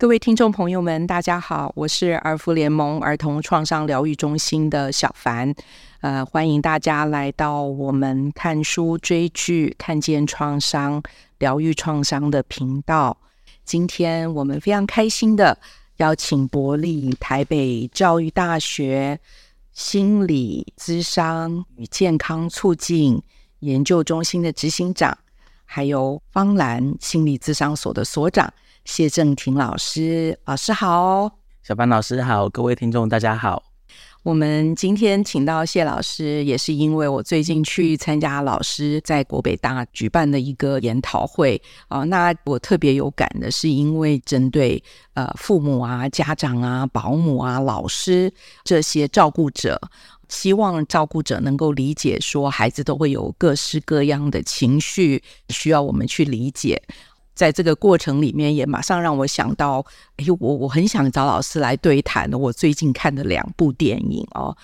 各位听众朋友们，大家好，我是儿福联盟儿童创伤疗愈中心的小凡，呃，欢迎大家来到我们看书追剧、看见创伤、疗愈创伤的频道。今天我们非常开心的邀请国立台北教育大学心理咨商与健康促进研究中心的执行长，还有方兰心理咨商所的所长。谢正廷老师，老师好，小班老师好，各位听众大家好。我们今天请到谢老师，也是因为我最近去参加老师在国北大举办的一个研讨会啊。那我特别有感的是，因为针对呃父母啊、家长啊、保姆啊、老师这些照顾者，希望照顾者能够理解，说孩子都会有各式各样的情绪，需要我们去理解。在这个过程里面，也马上让我想到，哎呦，我我很想找老师来对谈的。我最近看的两部电影哦，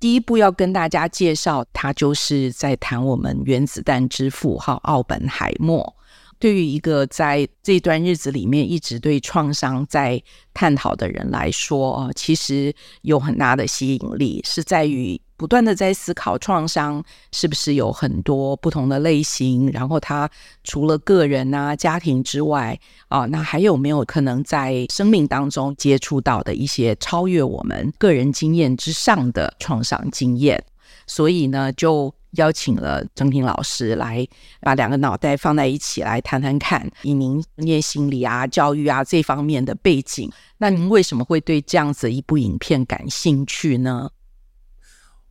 第一部要跟大家介绍，它就是在谈我们原子弹之父哈奥本海默。对于一个在这段日子里面一直对创伤在探讨的人来说，其实有很大的吸引力，是在于。不断的在思考创伤是不是有很多不同的类型，然后他除了个人啊、家庭之外啊，那还有没有可能在生命当中接触到的一些超越我们个人经验之上的创伤经验？所以呢，就邀请了政廷老师来把两个脑袋放在一起来谈谈看。以您念心理啊、教育啊这方面的背景，那您为什么会对这样子一部影片感兴趣呢？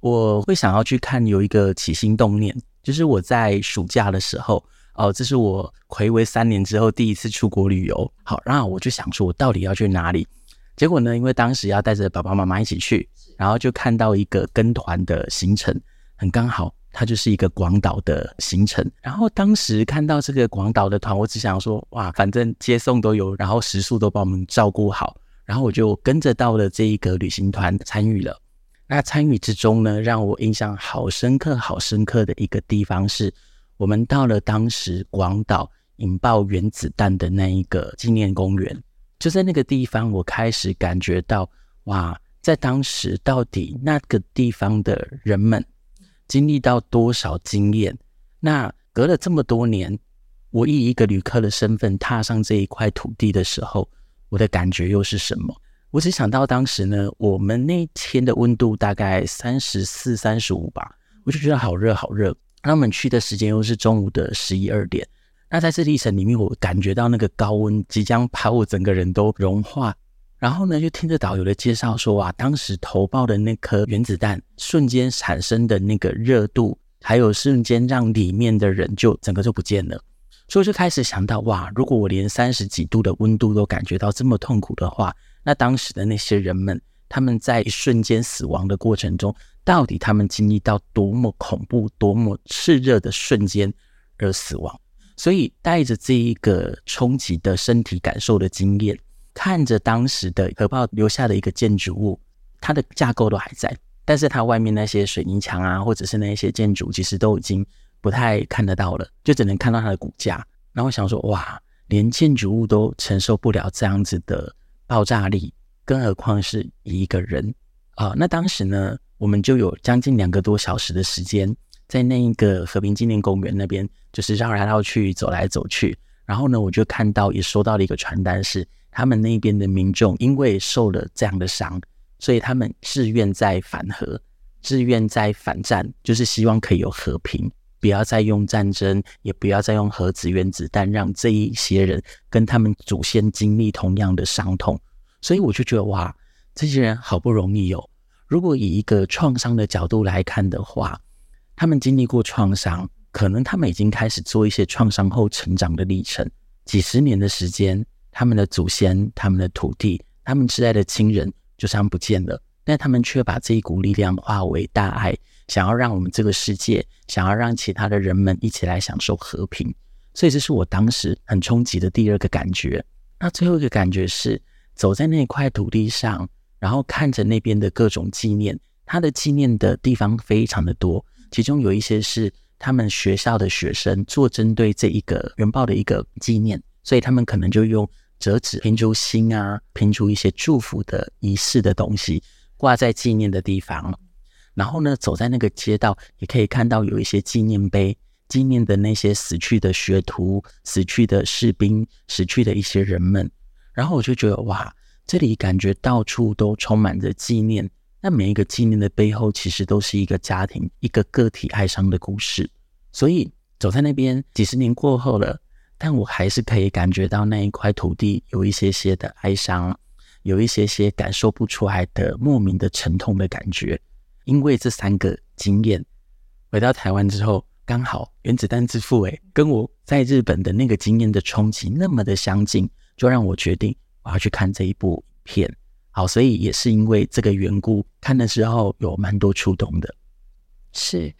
我会想要去看，有一个起心动念，就是我在暑假的时候，哦，这是我回违三年之后第一次出国旅游。好，然后我就想说，我到底要去哪里？结果呢，因为当时要带着爸爸妈妈一起去，然后就看到一个跟团的行程，很刚好，它就是一个广岛的行程。然后当时看到这个广岛的团，我只想说，哇，反正接送都有，然后食宿都帮我们照顾好，然后我就跟着到了这一个旅行团参与了。那参与之中呢，让我印象好深刻、好深刻的一个地方是，我们到了当时广岛引爆原子弹的那一个纪念公园。就在那个地方，我开始感觉到，哇，在当时到底那个地方的人们经历到多少经验？那隔了这么多年，我以一个旅客的身份踏上这一块土地的时候，我的感觉又是什么？我只想到当时呢，我们那天的温度大概三十四、三十五吧，我就觉得好热好热。那我们去的时间又是中午的十一二点，那在这历程里面，我感觉到那个高温即将把我整个人都融化。然后呢，就听着导游的介绍说啊，当时投爆的那颗原子弹瞬间产生的那个热度，还有瞬间让里面的人就整个就不见了。所以就开始想到，哇，如果我连三十几度的温度都感觉到这么痛苦的话，那当时的那些人们，他们在一瞬间死亡的过程中，到底他们经历到多么恐怖、多么炽热的瞬间而死亡？所以带着这一个冲击的身体感受的经验，看着当时的核爆留下的一个建筑物，它的架构都还在，但是它外面那些水泥墙啊，或者是那些建筑，其实都已经不太看得到了，就只能看到它的骨架。然后想说，哇，连建筑物都承受不了这样子的。爆炸力，更何况是一个人啊！那当时呢，我们就有将近两个多小时的时间，在那一个和平纪念公园那边，就是绕来绕去，走来走去。然后呢，我就看到也收到了一个传单，是他们那边的民众因为受了这样的伤，所以他们自愿在反核，自愿在反战，就是希望可以有和平。不要再用战争，也不要再用核子原子弹，让这一些人跟他们祖先经历同样的伤痛。所以我就觉得，哇，这些人好不容易哦。如果以一个创伤的角度来看的话，他们经历过创伤，可能他们已经开始做一些创伤后成长的历程。几十年的时间，他们的祖先、他们的土地、他们挚爱的亲人就这样不见了，但他们却把这一股力量化为大爱。想要让我们这个世界，想要让其他的人们一起来享受和平，所以这是我当时很冲击的第二个感觉。那最后一个感觉是走在那块土地上，然后看着那边的各种纪念，他的纪念的地方非常的多，其中有一些是他们学校的学生做针对这一个原爆的一个纪念，所以他们可能就用折纸拼出心啊，拼出一些祝福的仪式的东西，挂在纪念的地方。然后呢，走在那个街道，也可以看到有一些纪念碑，纪念的那些死去的学徒、死去的士兵、死去的一些人们。然后我就觉得，哇，这里感觉到处都充满着纪念。那每一个纪念的背后，其实都是一个家庭、一个个体哀伤的故事。所以走在那边，几十年过后了，但我还是可以感觉到那一块土地有一些些的哀伤，有一些些感受不出来的莫名的沉痛的感觉。因为这三个经验，回到台湾之后，刚好原子弹之父诶，跟我在日本的那个经验的冲击那么的相近，就让我决定我要去看这一部影片。好，所以也是因为这个缘故，看的时候有蛮多触动的。是。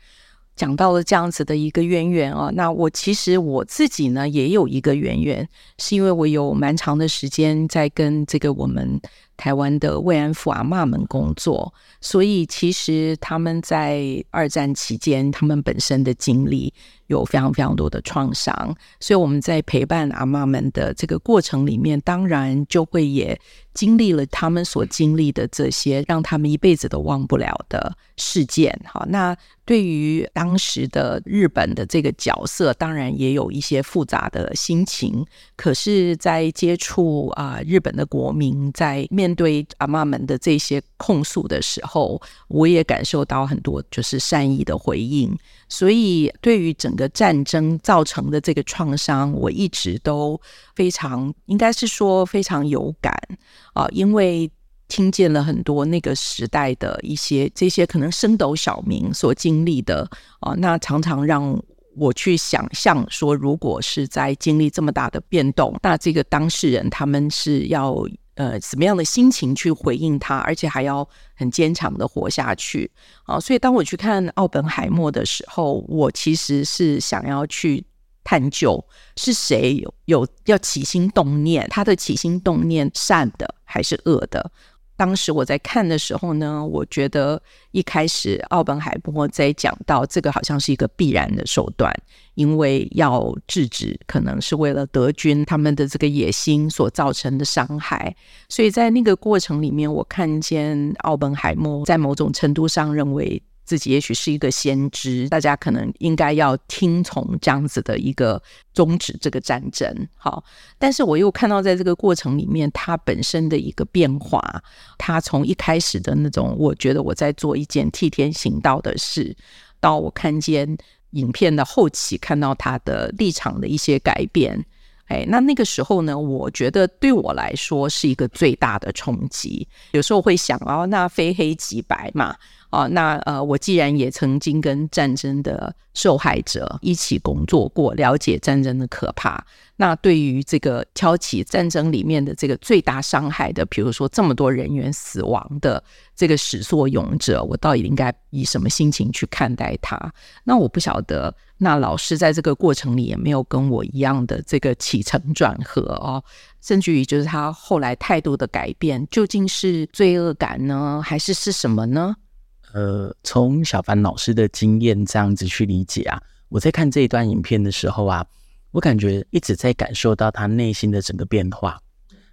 讲到了这样子的一个渊源啊，那我其实我自己呢也有一个渊源，是因为我有蛮长的时间在跟这个我们台湾的慰安妇阿嬷们工作，所以其实他们在二战期间，他们本身的经历有非常非常多的创伤，所以我们在陪伴阿嬷们的这个过程里面，当然就会也经历了他们所经历的这些，让他们一辈子都忘不了的事件。好，那。对于当时的日本的这个角色，当然也有一些复杂的心情。可是，在接触啊、日本的国民，在面面对阿妈们的这些控诉的时候，我也感受到很多就是善意的回应。所以，对于整个战争造成的这个创伤，我一直都非常，应该是说非常有感啊、因为。听见了很多那个时代的一些这些可能升斗小民所经历的啊，那常常让我去想象说，如果是在经历这么大的变动，那这个当事人他们是要呃什么样的心情去回应他，而且还要很坚强的活下去啊。所以当我去看奥本海默的时候，我其实是想要去探究是谁有有要起心动念，他的起心动念善的还是恶的。当时我在看的时候呢，我觉得一开始奥本海默在讲到这个好像是一个必然的手段，因为要制止可能是为了德军他们的这个野心所造成的伤害，所以在那个过程里面，我看见奥本海默在某种程度上认为。自己也许是一个先知，大家可能应该要听从这样子的一个终止这个战争。好，但是我又看到在这个过程里面，他本身的一个变化，他从一开始的那种，我觉得我在做一件替天行道的事，到我看见影片的后期，看到他的立场的一些改变。哎，那那个时候呢，我觉得对我来说是一个最大的冲击。有时候会想，哦，那非黑即白嘛。哦，那呃，我既然也曾经跟战争的受害者一起工作过，了解战争的可怕，那对于这个挑起战争里面的这个最大伤害的，比如说这么多人员死亡的这个始作俑者，我到底应该以什么心情去看待他？那我不晓得，那老师在这个过程里也没有跟我一样的这个起承转合哦，甚至于就是他后来态度的改变，究竟是罪恶感呢，还是是什么呢？呃，从小凡老师的经验这样子去理解啊，我在看这一段影片的时候啊，我感觉一直在感受到他内心的整个变化。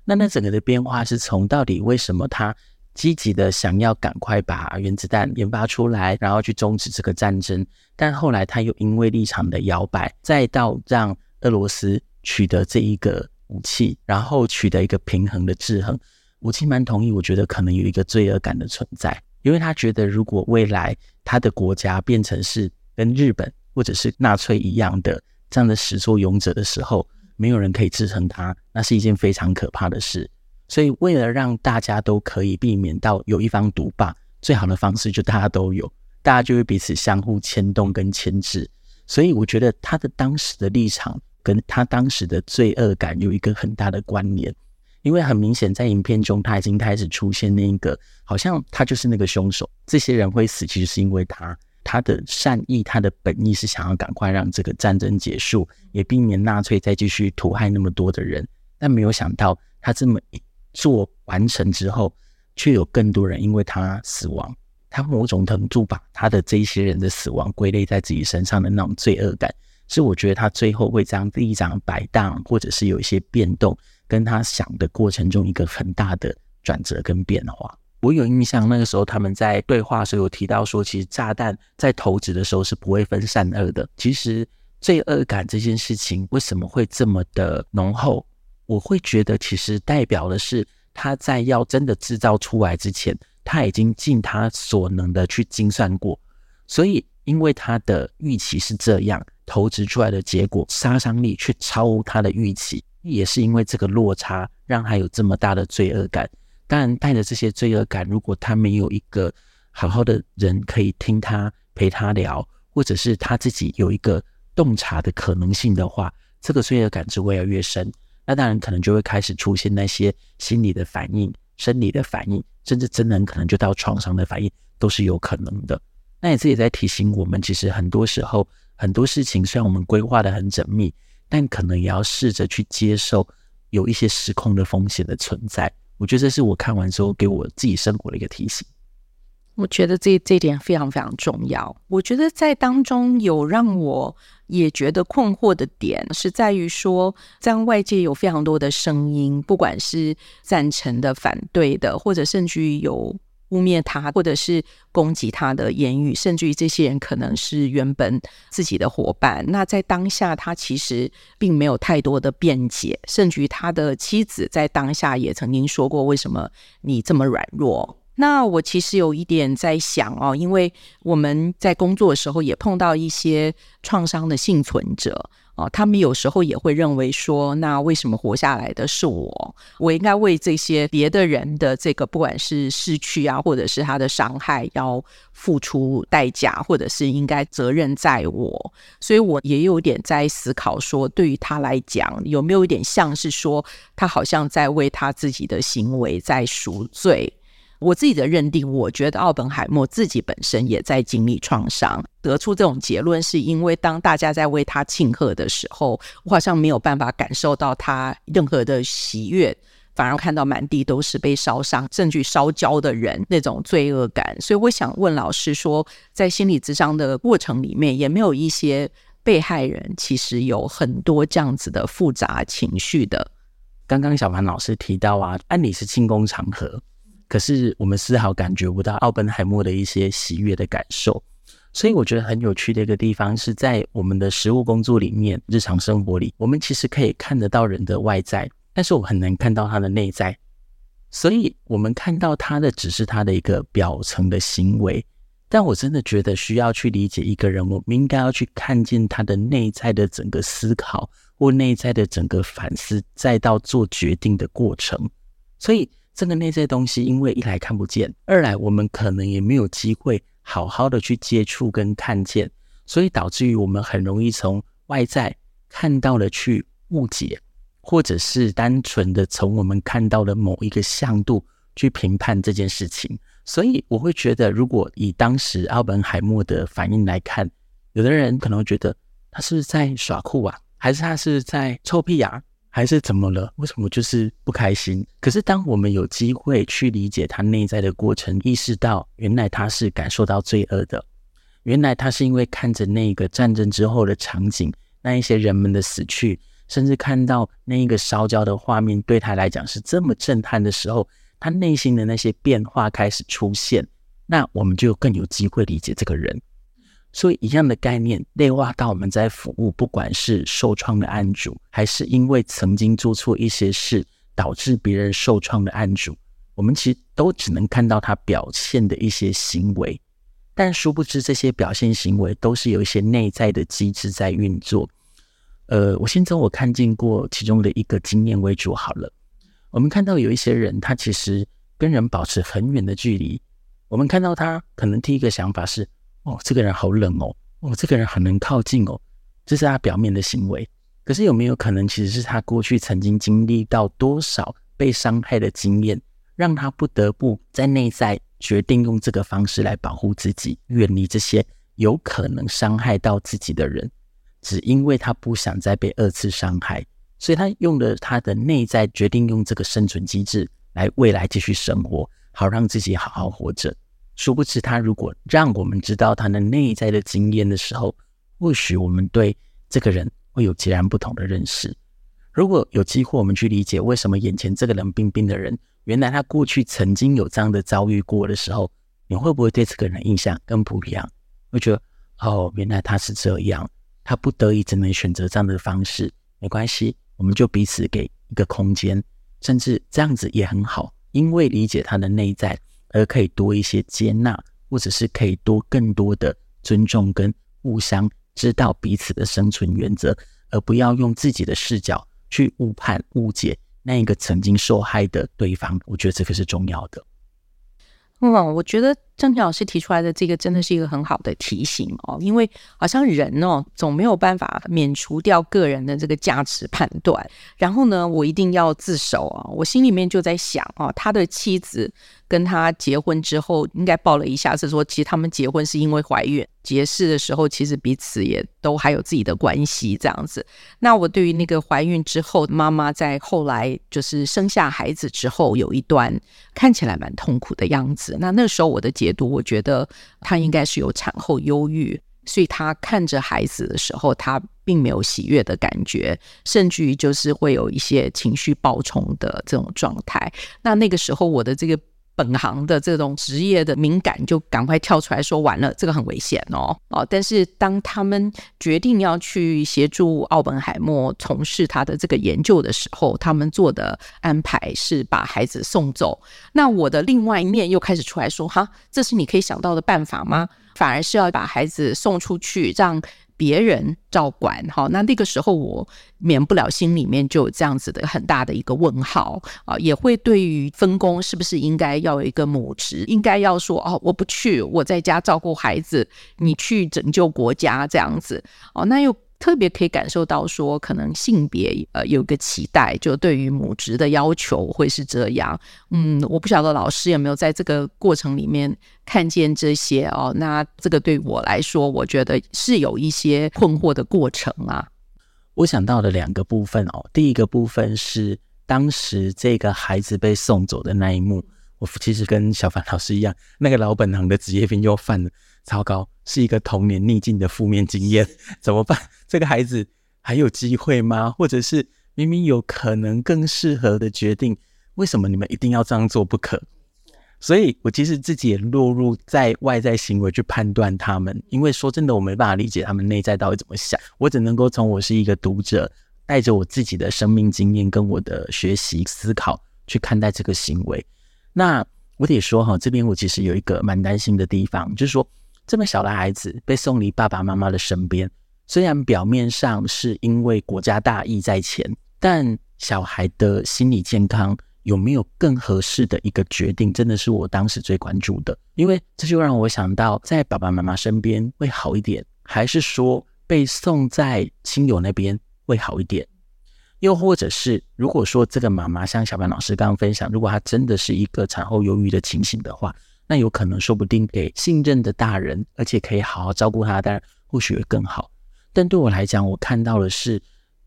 那那整个的变化是从到底为什么他积极的想要赶快把原子弹研发出来，然后去终止这个战争，但后来他又因为立场的摇摆，再到让俄罗斯取得这一个武器，然后取得一个平衡的制衡。我其实蛮同意，我觉得可能有一个罪恶感的存在。因为他觉得，如果未来他的国家变成是跟日本或者是纳粹一样的这样的始作俑者的时候，没有人可以支撑他，那是一件非常可怕的事。所以，为了让大家都可以避免到有一方独霸，最好的方式就大家都有，大家就会彼此相互牵动跟牵制。所以，我觉得他的当时的立场跟他当时的罪恶感有一个很大的关联。因为很明显，在影片中他已经开始出现那一个，好像他就是那个凶手。这些人会死，其实是因为他，他的善意，他的本意是想要赶快让这个战争结束，也避免纳粹再继续屠害那么多的人。但没有想到，他这么一做完成之后，却有更多人因为他死亡。他某种程度把他的这些人的死亡归类在自己身上的那种罪恶感，是我觉得他最后会这样立场摆荡，或者是有一些变动。跟他想的过程中一个很大的转折跟变化。我有印象，那个时候他们在对话时有提到说，其实炸弹在投掷的时候是不会分善恶的。其实罪恶感这件事情为什么会这么的浓厚？我会觉得其实代表的是他在要真的制造出来之前，他已经尽他所能的去精算过。所以因为他的预期是这样，投掷出来的结果杀伤力却超乎他的预期，也是因为这个落差让他有这么大的罪恶感。当然，带着这些罪恶感，如果他没有一个好好的人可以听他陪他聊，或者是他自己有一个洞察的可能性的话，这个罪恶感只会越来越深。那当然可能就会开始出现那些心理的反应、生理的反应，甚至真人可能就到创伤的反应，都是有可能的。那也这也在提醒我们，其实很多时候很多事情虽然我们规划得很缜密，但可能也要试着去接受有一些失控的风险的存在。我觉得这是我看完之后给我自己生活的一个提醒。我觉得这这一点非常非常重要。我觉得在当中有让我也觉得困惑的点，是在于说，在外界有非常多的声音，不管是赞成的、反对的，或者甚至于有。污蔑他，或者是攻击他的言语，甚至于这些人可能是原本自己的伙伴。那在当下，他其实并没有太多的辩解，甚至于他的妻子在当下也曾经说过：“为什么你这么软弱？”那我其实有一点在想哦，因为我们在工作的时候也碰到一些创伤的幸存者。哦，他们有时候也会认为说，那为什么活下来的是我？我应该为这些别的人的这个，不管是失去啊，或者是他的伤害，要付出代价，或者是应该责任在我。所以我也有点在思考说，对于他来讲，有没有一点像是说，他好像在为他自己的行为在赎罪？我自己的认定，我觉得奥本海默自己本身也在经历创伤，得出这种结论，是因为当大家在为他庆贺的时候，我好像没有办法感受到他任何的喜悦，反而看到满地都是被烧伤，甚至烧焦的人那种罪恶感。所以我想问老师说，在心理咨商的过程里面，也没有一些被害人其实有很多这样子的复杂情绪的。刚刚小凡老师提到啊，按理是庆功场合。可是我们丝毫感觉不到奥本海默的一些喜悦的感受，所以我觉得很有趣的一个地方是在我们的实务工作里面，日常生活里，我们其实可以看得到人的外在，但是我很难看到他的内在，所以我们看到他的只是他的一个表层的行为，但我真的觉得需要去理解一个人，我们应该要去看见他的内在的整个思考或内在的整个反思，再到做决定的过程，所以。这个内在东西，因为一来看不见，二来我们可能也没有机会好好的去接触跟看见，所以导致于我们很容易从外在看到了去误解，或者是单纯的从我们看到的某一个向度去评判这件事情。所以我会觉得，如果以当时奥本海默的反应来看，有的人可能会觉得他是不是在耍酷啊，还是他是在臭屁啊？还是怎么了？为什么就是不开心？可是当我们有机会去理解他内在的过程，意识到原来他是感受到罪恶的，原来他是因为看着那个战争之后的场景，那一些人们的死去，甚至看到那一个烧焦的画面，对他来讲是这么震撼的时候，他内心的那些变化开始出现，那我们就更有机会理解这个人。所以，一样的概念内化到我们在服务，不管是受创的案主，还是因为曾经做错一些事导致别人受创的案主，我们其实都只能看到他表现的一些行为，但殊不知这些表现行为都是有一些内在的机制在运作。呃，我先从我看见过其中的一个经验为主好了。我们看到有一些人，他其实跟人保持很远的距离，我们看到他，可能第一个想法是。哦，这个人好冷哦！哦，这个人很能靠近哦，这是他表面的行为。可是有没有可能，其实是他过去曾经经历到多少被伤害的经验，让他不得不在内在决定用这个方式来保护自己，远离这些有可能伤害到自己的人，只因为他不想再被二次伤害，所以他用了他的内在决定用这个生存机制来未来继续生活，好让自己好好活着。殊不知，他如果让我们知道他的内在的经验的时候，或许我们对这个人会有截然不同的认识。如果有机会，我们去理解为什么眼前这个冷冰冰的人，原来他过去曾经有这样的遭遇过的时候，你会不会对这个人印象更不一样？会觉得哦，原来他是这样，他不得已只能选择这样的方式，没关系，我们就彼此给一个空间，甚至这样子也很好，因为理解他的内在，而可以多一些接纳，或者是可以多更多的尊重跟互相知道彼此的生存原则，而不要用自己的视角。去误判、误解那一个曾经受害的对方，我觉得这个是重要的。嗯，我觉得郑婷老师提出来的这个真的是一个很好的提醒哦，因为好像人哦总没有办法免除掉个人的这个价值判断，然后呢，我一定要自首啊，我心里面就在想啊，他的妻子。跟他结婚之后，应该报了一下，是说其实他们结婚是因为怀孕，结识的时候其实彼此也都还有自己的关系这样子。那我对于那个怀孕之后，妈妈在后来就是生下孩子之后，有一段看起来蛮痛苦的样子。那那时候我的解读，我觉得他应该是有产后忧郁，所以他看着孩子的时候，他并没有喜悦的感觉，甚至于就是会有一些情绪暴冲的这种状态。那那个时候我的这个。本行的这种职业的敏感就赶快跳出来说，完了，这个很危险哦哦！但是当他们决定要去协助奥本海默从事他的这个研究的时候，他们做的安排是把孩子送走。那我的另外一面又开始出来说，哈，这是你可以想到的办法吗？反而是要把孩子送出去，让。别人照管，好，那那个时候我免不了心里面就有这样子的很大的一个问号啊，也会对于分工是不是应该要有一个母职，应该要说哦，我不去，我在家照顾孩子，你去拯救国家这样子哦，那又。特别可以感受到说，可能性别呃有个期待，就对于母职的要求会是这样。嗯，我不晓得老师有没有在这个过程里面看见这些哦。那这个对我来说，我觉得是有一些困惑的过程啊。我想到的两个部分哦，第一个部分是当时这个孩子被送走的那一幕，我其实跟小凡老师一样，那个老本行的职业病又犯了。糟糕，是一个童年逆境的负面经验，怎么办？这个孩子还有机会吗？或者是明明有可能更适合的决定，为什么你们一定要这样做不可？所以我其实自己也落入在外在行为去判断他们，因为说真的，我没办法理解他们内在到底怎么想，我只能够从我是一个读者，带着我自己的生命经验跟我的学习思考去看待这个行为。那我得说哈，这边我其实有一个蛮担心的地方，就是说。这么小的孩子被送离爸爸妈妈的身边，虽然表面上是因为国家大义在前，但小孩的心理健康有没有更合适的一个决定，真的是我当时最关注的。因为这就让我想到，在爸爸妈妈身边会好一点，还是说被送在亲友那边会好一点？又或者是，如果说这个妈妈像小帆老师刚刚分享，如果她真的是一个产后忧郁的情形的话。那有可能，说不定给信任的大人，而且可以好好照顾他的大人，或许会更好。但对我来讲，我看到的是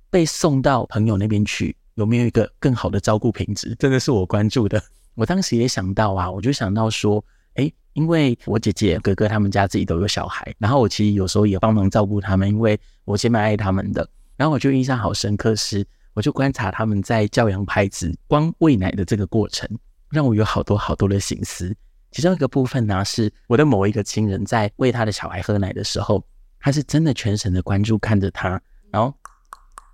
被送到朋友那边去，有没有一个更好的照顾品质，真的是我关注的。我当时也想到啊，我就想到说，诶，因为我姐姐、哥哥他们家自己都有小孩，然后我其实有时候也帮忙照顾他们，因为我先蛮爱他们的。然后我就印象好深刻是，我就观察他们在教养孩子、光喂奶的这个过程，让我有好多好多的心思。其中一个部分呢，是我的某一个亲人在喂他的小孩喝奶的时候，他是真的全神的关注看着他，然后，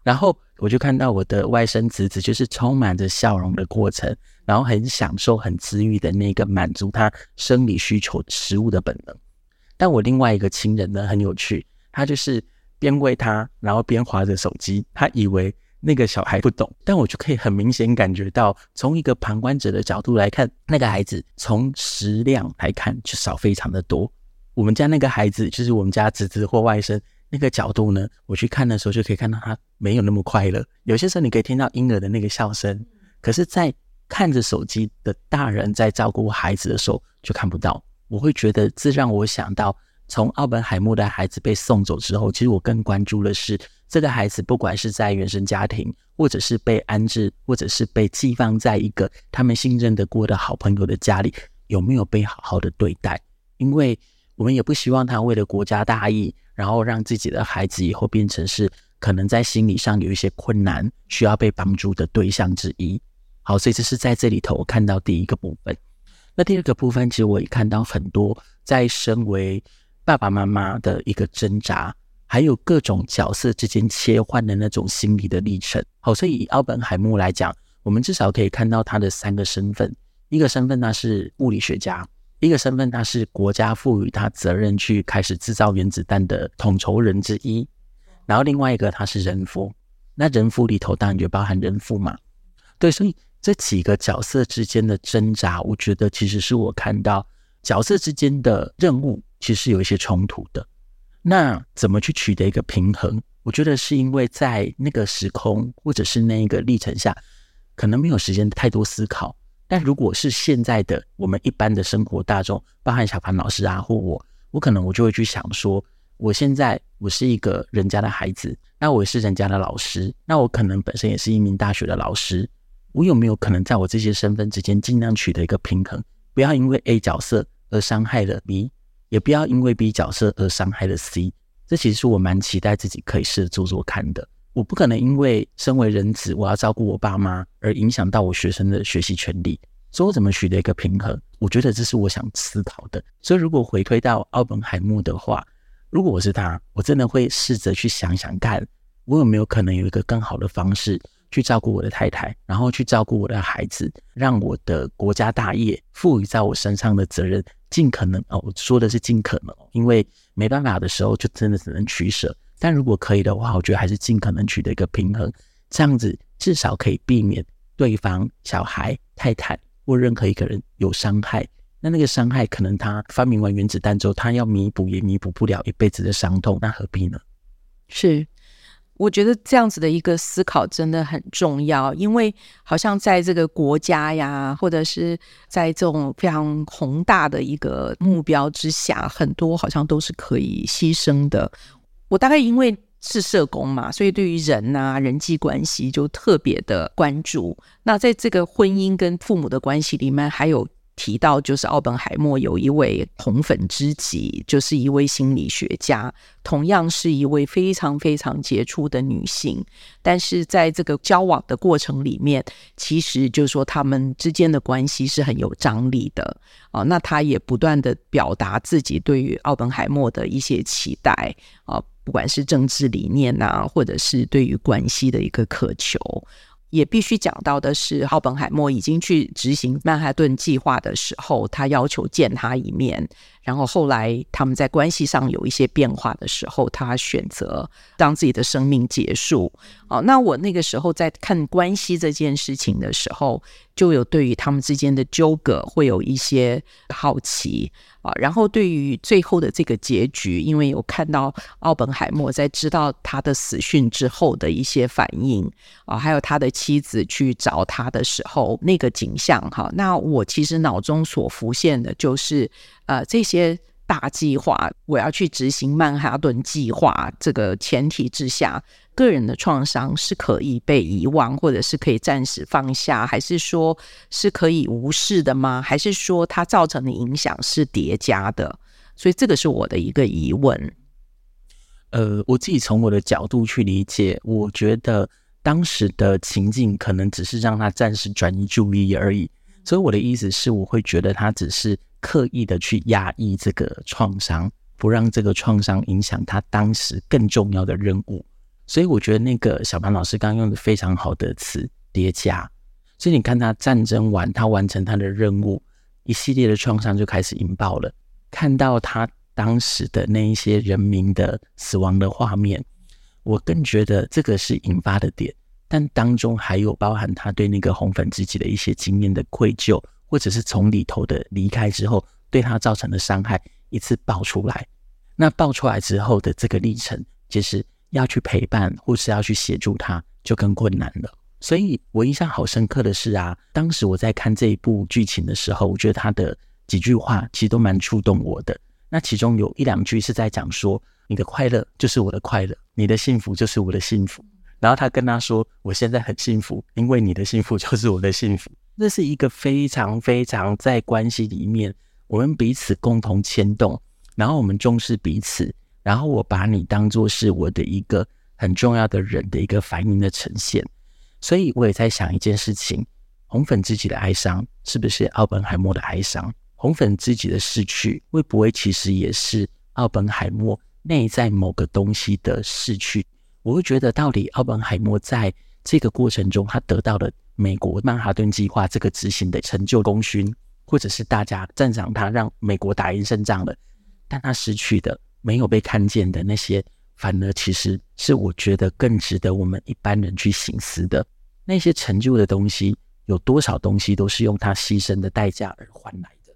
然后我就看到我的外甥侄子就是充满着笑容的过程，然后很享受、很治愈的那个满足他生理需求食物的本能。但我另外一个亲人呢，很有趣，他就是边喂他，然后边滑着手机，他以为。那个小孩不懂，但我就可以很明显感觉到，从一个旁观者的角度来看，那个孩子从食量来看就少非常的多。我们家那个孩子，就是我们家侄子或外甥，那个角度呢，我去看的时候就可以看到他没有那么快乐。有些时候你可以听到婴儿的那个笑声，可是，在看着手机的大人在照顾孩子的时候就看不到。我会觉得这让我想到，从奥本海默的孩子被送走之后，其实我更关注的是。这个孩子不管是在原生家庭，或者是被安置，或者是被寄放在一个他们信任得过的好朋友的家里，有没有被好好的对待？因为我们也不希望他为了国家大义，然后让自己的孩子以后变成是可能在心理上有一些困难，需要被帮助的对象之一。好，所以这是在这里头我看到第一个部分。那第二个部分，其实我也看到很多在身为爸爸妈妈的一个挣扎，还有各种角色之间切换的那种心理的历程。好，所以以奥本海默来讲，我们至少可以看到他的三个身份：一个身份他是物理学家，一个身份他是国家赋予他责任去开始制造原子弹的统筹人之一。然后另外一个他是人夫，那人夫里头当然就包含人父嘛。对，所以这几个角色之间的挣扎，我觉得其实是我看到角色之间的任务其实有一些冲突的。那怎么去取得一个平衡？我觉得是因为在那个时空或者是那一个历程下，可能没有时间太多思考。但如果是现在的我们一般的生活大众，包含小潘老师啊或我，我可能我就会去想说。我现在我是一个人家的孩子，那我是人家的老师，那我可能本身也是一名大学的老师，我有没有可能在我这些身份之间尽量取得一个平衡？不要因为 A 角色而伤害了 B，也不要因为 B 角色而伤害了 C。这其实是我蛮期待自己可以试着做做看的。我不可能因为身为人子，我要照顾我爸妈，而影响到我学生的学习权利。所以我怎么取得一个平衡？我觉得这是我想思考的。所以如果回推到奥本海默的话，如果我是他，我真的会试着去想想看，我有没有可能有一个更好的方式去照顾我的太太，然后去照顾我的孩子，让我的国家大业赋予在我身上的责任尽可能哦，我说的是尽可能，因为没办法的时候就真的只能取舍。但如果可以的话，我觉得还是尽可能取得一个平衡，这样子至少可以避免对方、小孩、太太或任何一个人有伤害。那那个伤害，可能他发明完原子弹之后，他要弥补也弥补不了一辈子的伤痛，那何必呢？是，我觉得这样子的一个思考真的很重要，因为好像在这个国家呀，或者是在这种非常宏大的一个目标之下，很多好像都是可以牺牲的。我大概因为是社工嘛，所以对于人啊、人际关系就特别的关注。那在这个婚姻跟父母的关系里面，还有。提到就是奥本海默有一位红粉知己，就是一位心理学家，同样是一位非常非常杰出的女性。但是在这个交往的过程里面，其实就是说他们之间的关系是很有张力的啊。那他也不断地表达自己对于奥本海默的一些期待啊，不管是政治理念呐，或者是对于关系的一个渴求。也必须讲到的是，奥本海默已经去执行曼哈顿计划的时候，他要求见他一面。然后后来他们在关系上有一些变化的时候，他选择让自己的生命结束。哦，那我那个时候在看关系这件事情的时候，就有对于他们之间的纠葛会有一些好奇啊。然后对于最后的这个结局，因为有看到奥本海默在知道他的死讯之后的一些反应啊，还有他的妻子去找他的时候那个景象哈，那我其实脑中所浮现的就是。呃，这些大计划，我要去执行曼哈顿计划。这个前提之下，个人的创伤是可以被遗忘，或者是可以暂时放下，还是说是可以无视的吗？还是说它造成的影响是叠加的？所以这个是我的一个疑问。呃，我自己从我的角度去理解，我觉得当时的情境可能只是让他暂时转移注意力而已。所以我的意思是，我会觉得他只是。刻意的去压抑这个创伤，不让这个创伤影响他当时更重要的任务。所以我觉得那个小潘老师刚刚用的非常好的词叠加。所以你看他战争完，他完成他的任务，一系列的创伤就开始引爆了。看到他当时的那一些人民的死亡的画面，我更觉得这个是引发的点。但当中还有包含他对那个红粉知己的一些经验的愧疚。或者是从里头的离开之后，对他造成的伤害一次爆出来，那爆出来之后的这个历程，其实要去陪伴或是要去协助他，就更困难了。所以我印象好深刻的是啊，当时我在看这一部剧情的时候，我觉得他的几句话其实都蛮触动我的。那其中有一两句是在讲说：“你的快乐就是我的快乐，你的幸福就是我的幸福。”然后他跟他说：“我现在很幸福，因为你的幸福就是我的幸福。”这是一个非常非常在关系里面，我们彼此共同牵动，然后我们重视彼此，然后我把你当做是我的一个很重要的人的一个反应的呈现。所以我也在想一件事情：红粉知己的哀伤是不是奥本海默的哀伤？红粉知己的逝去会不会其实也是奥本海默内在某个东西的逝去？我会觉得，到底奥本海默在这个过程中，他得到了美国曼哈顿计划这个执行的成就功勋，或者是大家赞赏他让美国打赢胜仗了，但他失去的没有被看见的那些，反而其实是我觉得更值得我们一般人去醒思的。那些成就的东西，有多少东西都是用他牺牲的代价而换来的？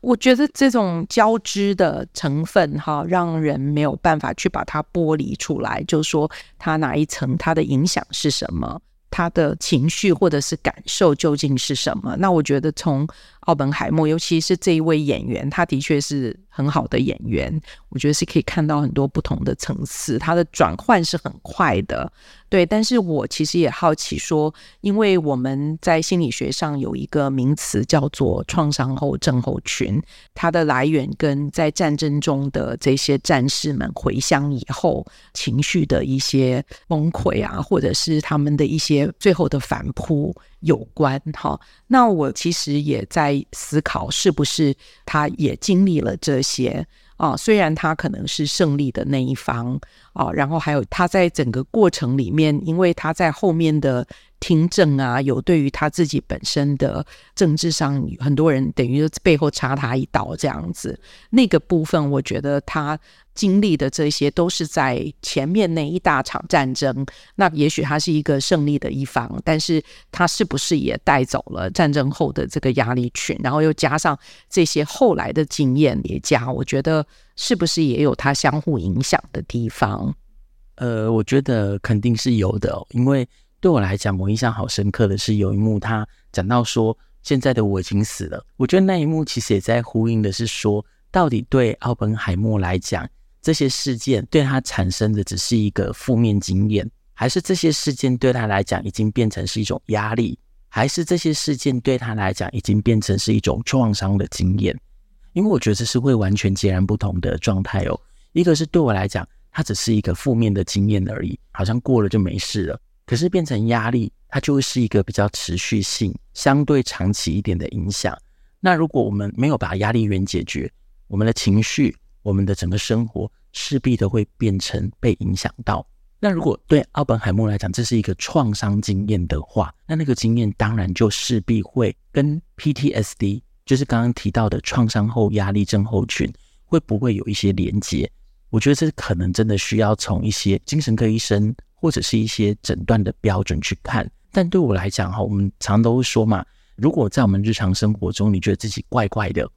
我觉得这种交织的成分，哈，让人没有办法去把它剥离出来，就说它哪一层它的影响是什么，他的情绪或者是感受究竟是什么？那我觉得从奥本海默，尤其是这一位演员，他的确是很好的演员，我觉得是可以看到很多不同的层次，他的转换是很快的。对，但是我其实也好奇说，因为我们在心理学上有一个名词叫做创伤后症候群，它的来源跟在战争中的这些战士们回乡以后情绪的一些崩溃啊，或者是他们的一些最后的反扑有关。哈，那我其实也在思考，是不是他也经历了这些。啊，虽然他可能是胜利的那一方啊，然后还有他在整个过程里面，因为他在后面的听证啊，有对于他自己本身的政治上，很多人等于背后插他一刀这样子，那个部分我觉得他。经历的这些都是在前面那一大场战争，那也许他是一个胜利的一方，但是他是不是也带走了战争后的这个压力群，然后又加上这些后来的经验叠加，我觉得是不是也有他相互影响的地方？呃，我觉得肯定是有的，因为对我来讲，我印象好深刻的是有一幕，他讲到说现在的我已经死了，我觉得那一幕其实也在呼应的是说，到底对奥本海默来讲。这些事件对他产生的只是一个负面经验，还是这些事件对他来讲已经变成是一种压力，还是这些事件对他来讲已经变成是一种创伤的经验？因为我觉得这是会完全截然不同的状态哦。一个是对我来讲，它只是一个负面的经验而已，好像过了就没事了。可是变成压力，它就会是一个比较持续性、相对长期一点的影响。那如果我们没有把压力源解决，我们的情绪。我们的整个生活势必都会变成被影响到。那如果对奥本海默来讲，这是一个创伤经验的话，那那个经验当然就势必会跟 PTSD，就是刚刚提到的创伤后压力症候群，会不会有一些连接？我觉得这可能真的需要从一些精神科医生或者是一些诊断的标准去看。但对我来讲哈，我们常都会说嘛，如果在我们日常生活中，你觉得自己怪怪的。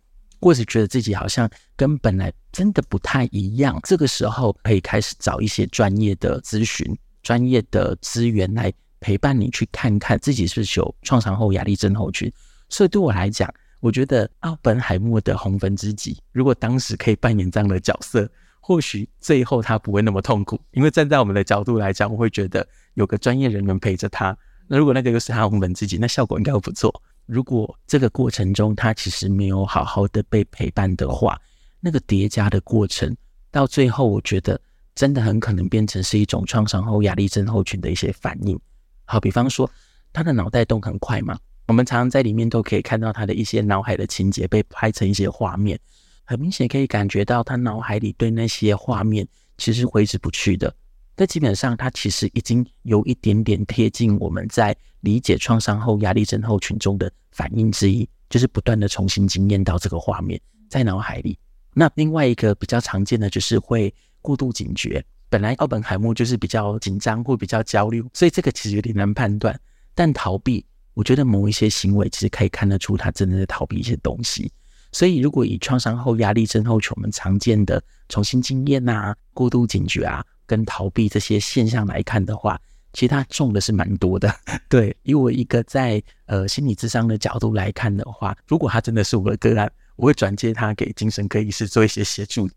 或是觉得自己好像跟本来真的不太一样，这个时候可以开始找一些专业的咨询、专业的资源来陪伴你，去看看自己是不是有创伤后压力症候群。所以对我来讲，我觉得奥本海默的红粉知己，如果当时可以扮演这样的角色，或许最后他不会那么痛苦。因为站在我们的角度来讲，我会觉得有个专业人员陪着他，那如果那个又是他我们自己，那效果应该会不错。如果这个过程中他其实没有好好的被陪伴的话，那个叠加的过程到最后，我觉得真的很可能变成是一种创伤后压力症候群的一些反应。好，比方说他的脑袋动很快嘛，我们常常在里面都可以看到他的一些脑海的情节被拍成一些画面，很明显可以感觉到他脑海里对那些画面其实挥之不去的。这基本上，他其实已经有一点点贴近我们在理解创伤后压力症候群中的反应之一，就是不断的重新经验到这个画面在脑海里。那另外一个比较常见的就是会过度警觉。本来奥本海默就是比较紧张或比较焦虑，所以这个其实有点难判断。但逃避，我觉得某一些行为其实可以看得出他真的在逃避一些东西。所以如果以创伤后压力症候群我们常见的重新经验啊、过度警觉啊。跟逃避这些现象来看的话，其实它中的是蛮多的。对，以我一个在呃心理智商的角度来看的话，如果他真的是我的个案，我会转介他给精神科医师做一些协助。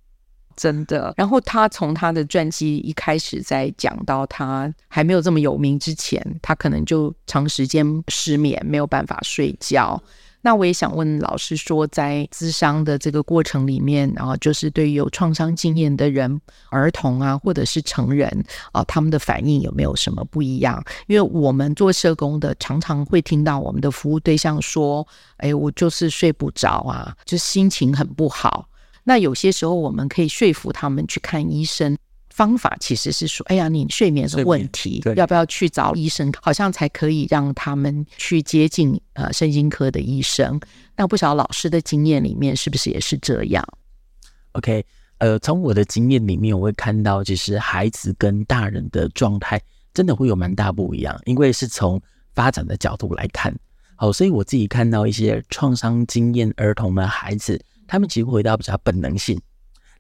真的。然后他从他的传记一开始在讲到他还没有这么有名之前，他可能就长时间失眠，没有办法睡觉。那我也想问老师说，在咨商的这个过程里面，啊，就是对于有创伤经验的人、儿童啊，或者是成人啊，他们的反应有没有什么不一样？因为我们做社工的，常常会听到我们的服务对象说：“哎，我就是睡不着啊，就心情很不好。”那有些时候，我们可以说服他们去看医生。方法其实是说，哎呀，你睡眠的问题，要不要去找医生？好像才可以让他们去接近呃身心科的医生。那不晓得老师的经验里面是不是也是这样？OK，呃，从我的经验里面，我会看到，其实孩子跟大人的状态真的会有蛮大不一样，因为是从发展的角度来看。好，所以我自己看到一些创伤经验儿童的孩子，他们其实回到比较本能性。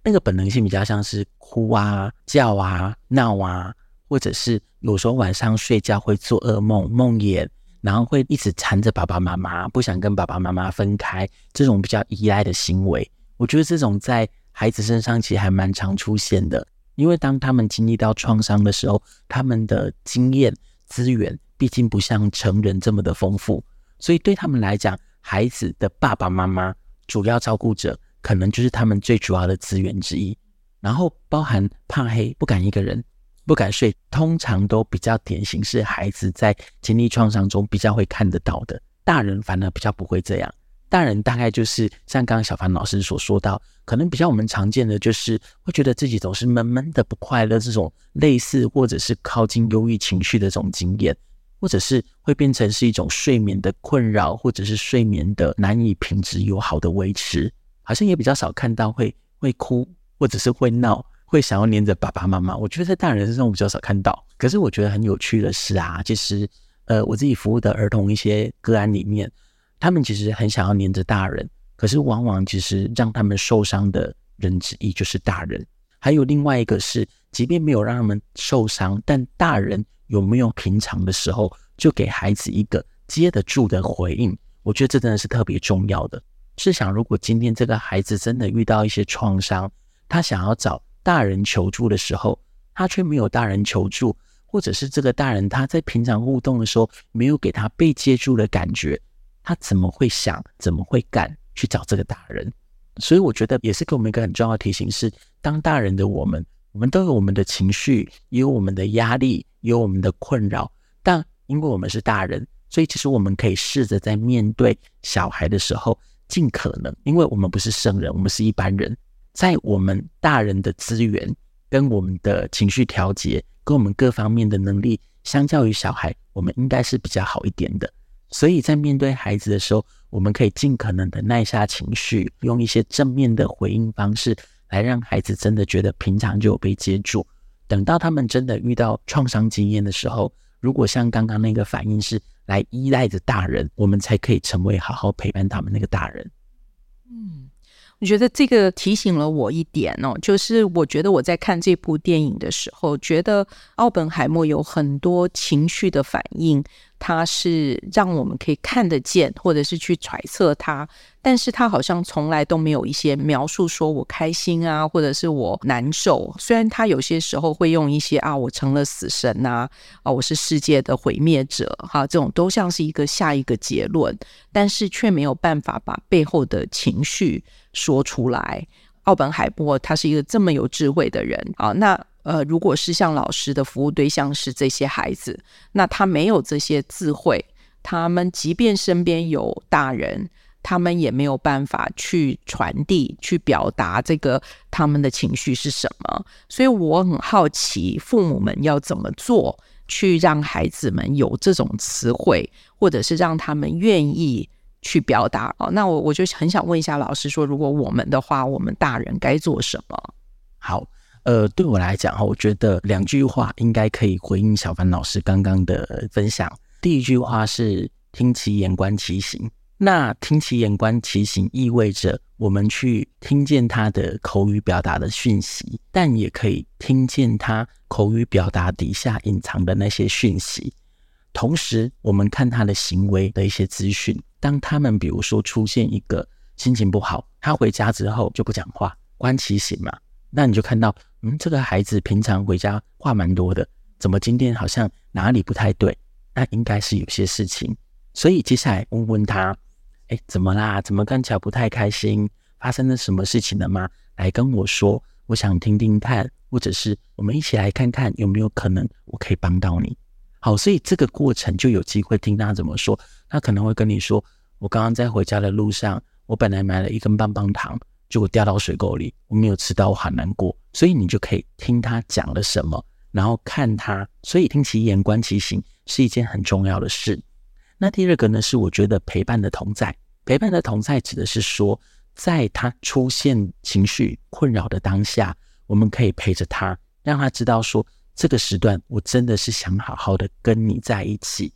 那个本能性比较像是哭啊、叫啊、闹啊，或者是有时候晚上睡觉会做噩梦、梦魇，然后会一直缠着爸爸妈妈，不想跟爸爸妈妈分开，这种比较依赖的行为，我觉得这种在孩子身上其实还蛮常出现的。因为当他们经历到创伤的时候，他们的经验资源毕竟不像成人这么的丰富，所以对他们来讲，孩子的爸爸妈妈主要照顾者。可能就是他们最主要的资源之一，然后包含怕黑、不敢一个人、不敢睡，通常都比较典型是孩子在经历创伤中比较会看得到的。大人反而比较不会这样，大人大概就是像刚刚小帆老师所说到，可能比较我们常见的就是会觉得自己总是闷闷的不快乐，这种类似或者是靠近忧郁情绪的这种经验，或者是会变成是一种睡眠的困扰，或者是睡眠的难以品质友好的维持。好像也比较少看到会会哭，或者是会闹，会想要黏着爸爸妈妈。我觉得在大人身上我比较少看到。可是我觉得很有趣的是啊，其实呃，我自己服务的儿童一些个案里面，他们其实很想要黏着大人，可是往往其实让他们受伤的人之一就是大人。还有另外一个是，即便没有让他们受伤，但大人有没有平常的时候就给孩子一个接得住的回应？我觉得这真的是特别重要的。试想，如果今天这个孩子真的遇到一些创伤，他想要找大人求助的时候，他却没有大人求助，或者是这个大人他在平常互动的时候没有给他被接住的感觉，他怎么会想，怎么会敢去找这个大人？所以我觉得也是给我们一个很重要的提醒是：当大人的我们，我们都有我们的情绪，也有我们的压力，也有我们的困扰，但因为我们是大人，所以其实我们可以试着在面对小孩的时候。尽可能，因为我们不是圣人，我们是一般人，在我们大人的资源、跟我们的情绪调节、跟我们各方面的能力，相较于小孩，我们应该是比较好一点的。所以在面对孩子的时候，我们可以尽可能的耐下情绪，用一些正面的回应方式，来让孩子真的觉得平常就有被接住。等到他们真的遇到创伤经验的时候，如果像刚刚那个反应是，来依赖着大人，我们才可以成为好好陪伴他们那个大人。嗯，我觉得这个提醒了我一点哦，就是我觉得我在看这部电影的时候，觉得奥本海默有很多情绪的反应。他是让我们可以看得见，或者是去揣测他，但是他好像从来都没有一些描述说我开心啊，或者是我难受。虽然他有些时候会用一些啊，我成了死神呐，啊，啊，我是世界的毁灭者，哈，这种都像是一个下一个结论，但是却没有办法把背后的情绪说出来。奥本海默他是一个这么有智慧的人啊，那。呃，如果是像老师的服务对象是这些孩子，那他没有这些智慧，他们即便身边有大人，他们也没有办法去传递、去表达这个他们的情绪是什么。所以我很好奇，父母们要怎么做，去让孩子们有这种词汇，或者是让他们愿意去表达。哦，那我我就很想问一下老师说，如果我们的话，我们大人该做什么？好。呃，对我来讲哈，我觉得两句话应该可以回应小凡老师刚刚的分享。第一句话是听其言观其行，那听其言观其行意味着我们去听见他的口语表达的讯息，但也可以听见他口语表达底下隐藏的那些讯息。同时，我们看他的行为的一些资讯。当他们比如说出现一个心情不好，他回家之后就不讲话，观其行嘛。那你就看到，嗯，这个孩子平常回家话蛮多的，怎么今天好像哪里不太对？那应该是有些事情。所以接下来问问他，哎，怎么啦？怎么看起来不太开心？发生了什么事情了吗？来跟我说，我想听听看，或者是我们一起来看看有没有可能我可以帮到你。好，所以这个过程就有机会听他怎么说。他可能会跟你说：“我刚刚在回家的路上，我本来买了一根棒棒糖，结果掉到水沟里，我没有吃到，我很难过。”所以你就可以听他讲了什么，然后看他。所以听其言，观其行是一件很重要的事。那第二个呢，是我觉得陪伴的同在。陪伴的同在指的是说，在他出现情绪困扰的当下，我们可以陪着他，让他知道说。这个时段，我真的是想好好的跟你在一起。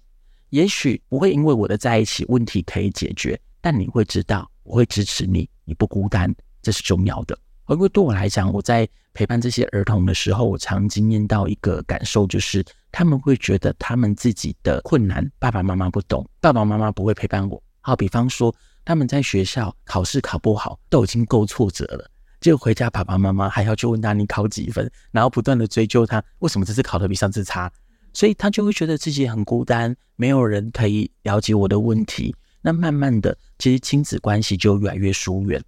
也许不会因为我的在一起，问题可以解决，但你会知道，我会支持你，你不孤单，这是重要的。因为对我来讲，我在陪伴这些儿童的时候，我常经验到一个感受，就是他们会觉得他们自己的困难，爸爸妈妈不懂，爸爸妈妈不会陪伴我。好，比方说他们在学校考试考不好，都已经够挫折了。就回家，爸爸妈妈还要去问他，你考几分，然后不断的追究他为什么这次考得比上次差，所以他就会觉得自己很孤单，没有人可以了解我的问题。那慢慢的，其实亲子关系就越来越疏远。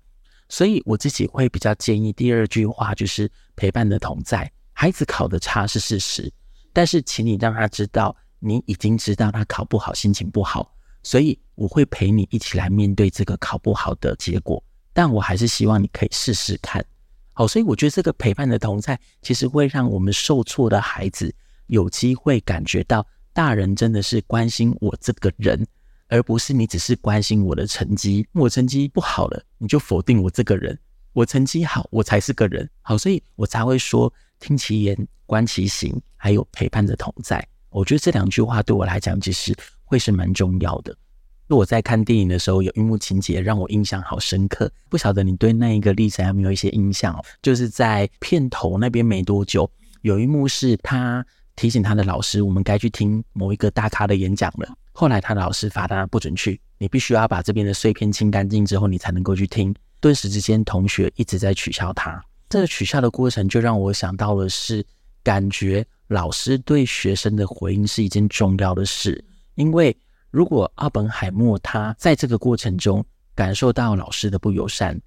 所以我自己会比较建议第二句话就是陪伴的同在。孩子考得差是事实，但是请你让他知道，你已经知道他考不好，心情不好，所以我会陪你一起来面对这个考不好的结果。但我还是希望你可以试试看，好，所以我觉得这个陪伴的同在，其实会让我们受挫的孩子有机会感觉到，大人真的是关心我这个人，而不是你只是关心我的成绩。我成绩不好了，你就否定我这个人；我成绩好，我才是个人。好，所以我才会说听其言，观其行，还有陪伴的同在。我觉得这两句话对我来讲，其实会是蛮重要的。我在看电影的时候，有一幕情节让我印象好深刻。不晓得你对那一个历程有没有一些印象？就是在片头那边没多久，有一幕是他提醒他的老师，我们该去听某一个大咖的演讲了。后来他的老师罚他不准去，你必须要把这边的碎片清干净之后，你才能够去听。顿时之间，同学一直在取笑他。这个取笑的过程，就让我想到的是，感觉老师对学生的回应是一件重要的事，因为。如果奥本海默他在这个过程中感受到老师的不友善，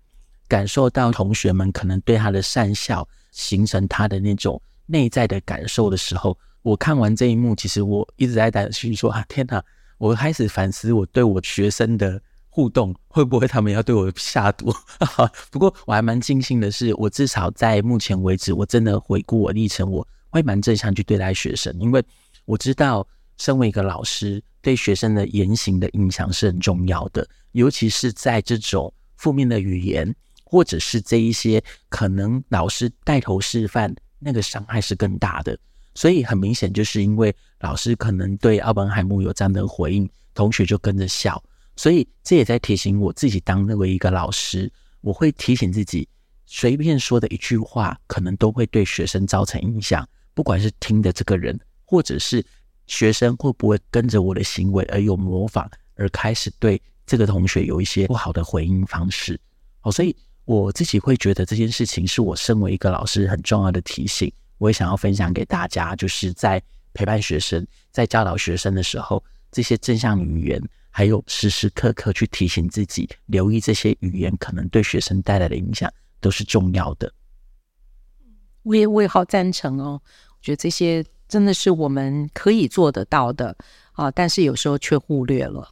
感受到同学们可能对他的讪笑，形成他的那种内在的感受的时候，我看完这一幕，其实我一直在担心说啊，天哪！我开始反思我对我学生的互动，会不会他们要对我下毒？不过我还蛮庆幸的是，我至少在目前为止，我真的回顾我历程，我会蛮正向去对待学生，因为我知道。身为一个老师，对学生的言行的影响是很重要的，尤其是在这种负面的语言，或者是这一些可能老师带头示范，那个伤害是更大的。所以很明显，就是因为老师可能对奥本海默有这样的回应，同学就跟着笑。所以这也在提醒我自己，当那为一个老师，我会提醒自己，随便说的一句话，可能都会对学生造成影响，不管是听的这个人，或者是。学生会不会跟着我的行为而有模仿，而开始对这个同学有一些不好的回应方式？好，所以我自己会觉得这件事情是我身为一个老师很重要的提醒，我也想要分享给大家，就是在陪伴学生、在教导学生的时候，这些正向语言，还有时时刻刻去提醒自己，留意这些语言可能对学生带来的影响，都是重要的。我也我也好赞成哦，我觉得这些。真的是我们可以做得到的啊，但是有时候却忽略了。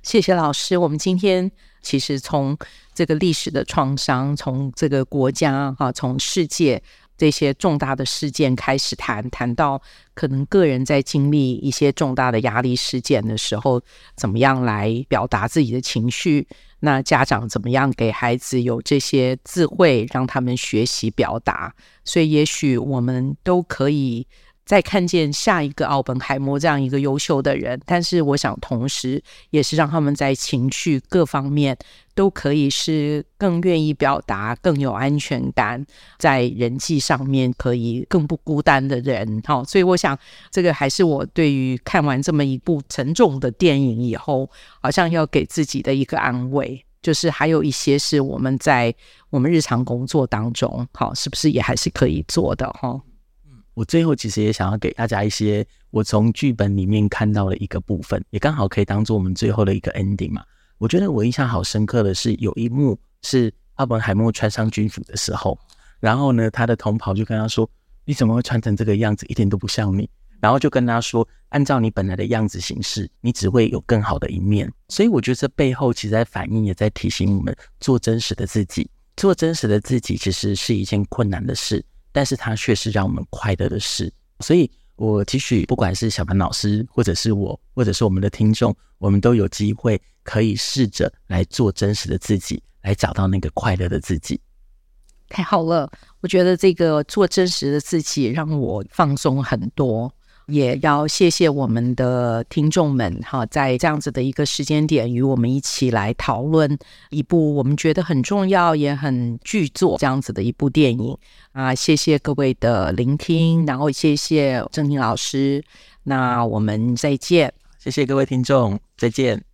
谢谢老师，我们今天其实从这个历史的创伤，从这个国家啊，从世界这些重大的事件开始谈，谈到可能个人在经历一些重大的压力事件的时候，怎么样来表达自己的情绪？那家长怎么样给孩子有这些智慧，让他们学习表达？所以，也许我们都可以。再看见下一个奥本海默这样一个优秀的人，但是我想同时也是让他们在情绪各方面都可以是更愿意表达、更有安全感，在人际上面可以更不孤单的人。好，所以我想这个还是我对于看完这么一部沉重的电影以后，好像要给自己的一个安慰，就是还有一些是我们在我们日常工作当中，好，是不是也还是可以做的？哈。我最后其实也想要给大家一些我从剧本里面看到的一个部分，也刚好可以当做我们最后的一个 ending 嘛。我觉得我印象好深刻的是有一幕是奥本海默穿上军服的时候，然后呢，他的同袍就跟他说：“你怎么会穿成这个样子？一点都不像你。”然后就跟他说：“按照你本来的样子行事，你只会有更好的一面。”所以我觉得这背后其实在反映，也在提醒我们做真实的自己。做真实的自己其实是一件困难的事，但是它却是让我们快乐的事。所以，我期许不管是小潘老师，或者是我，或者是我们的听众，我们都有机会可以试着来做真实的自己，来找到那个快乐的自己。太好了，我觉得这个做真实的自己让我放松很多。也要谢谢我们的听众们哈，在这样子的一个时间点，与我们一起来讨论一部我们觉得很重要也很巨作这样子的一部电影啊！谢谢各位的聆听，然后谢谢郑婷老师，那我们再见，谢谢各位听众，再见。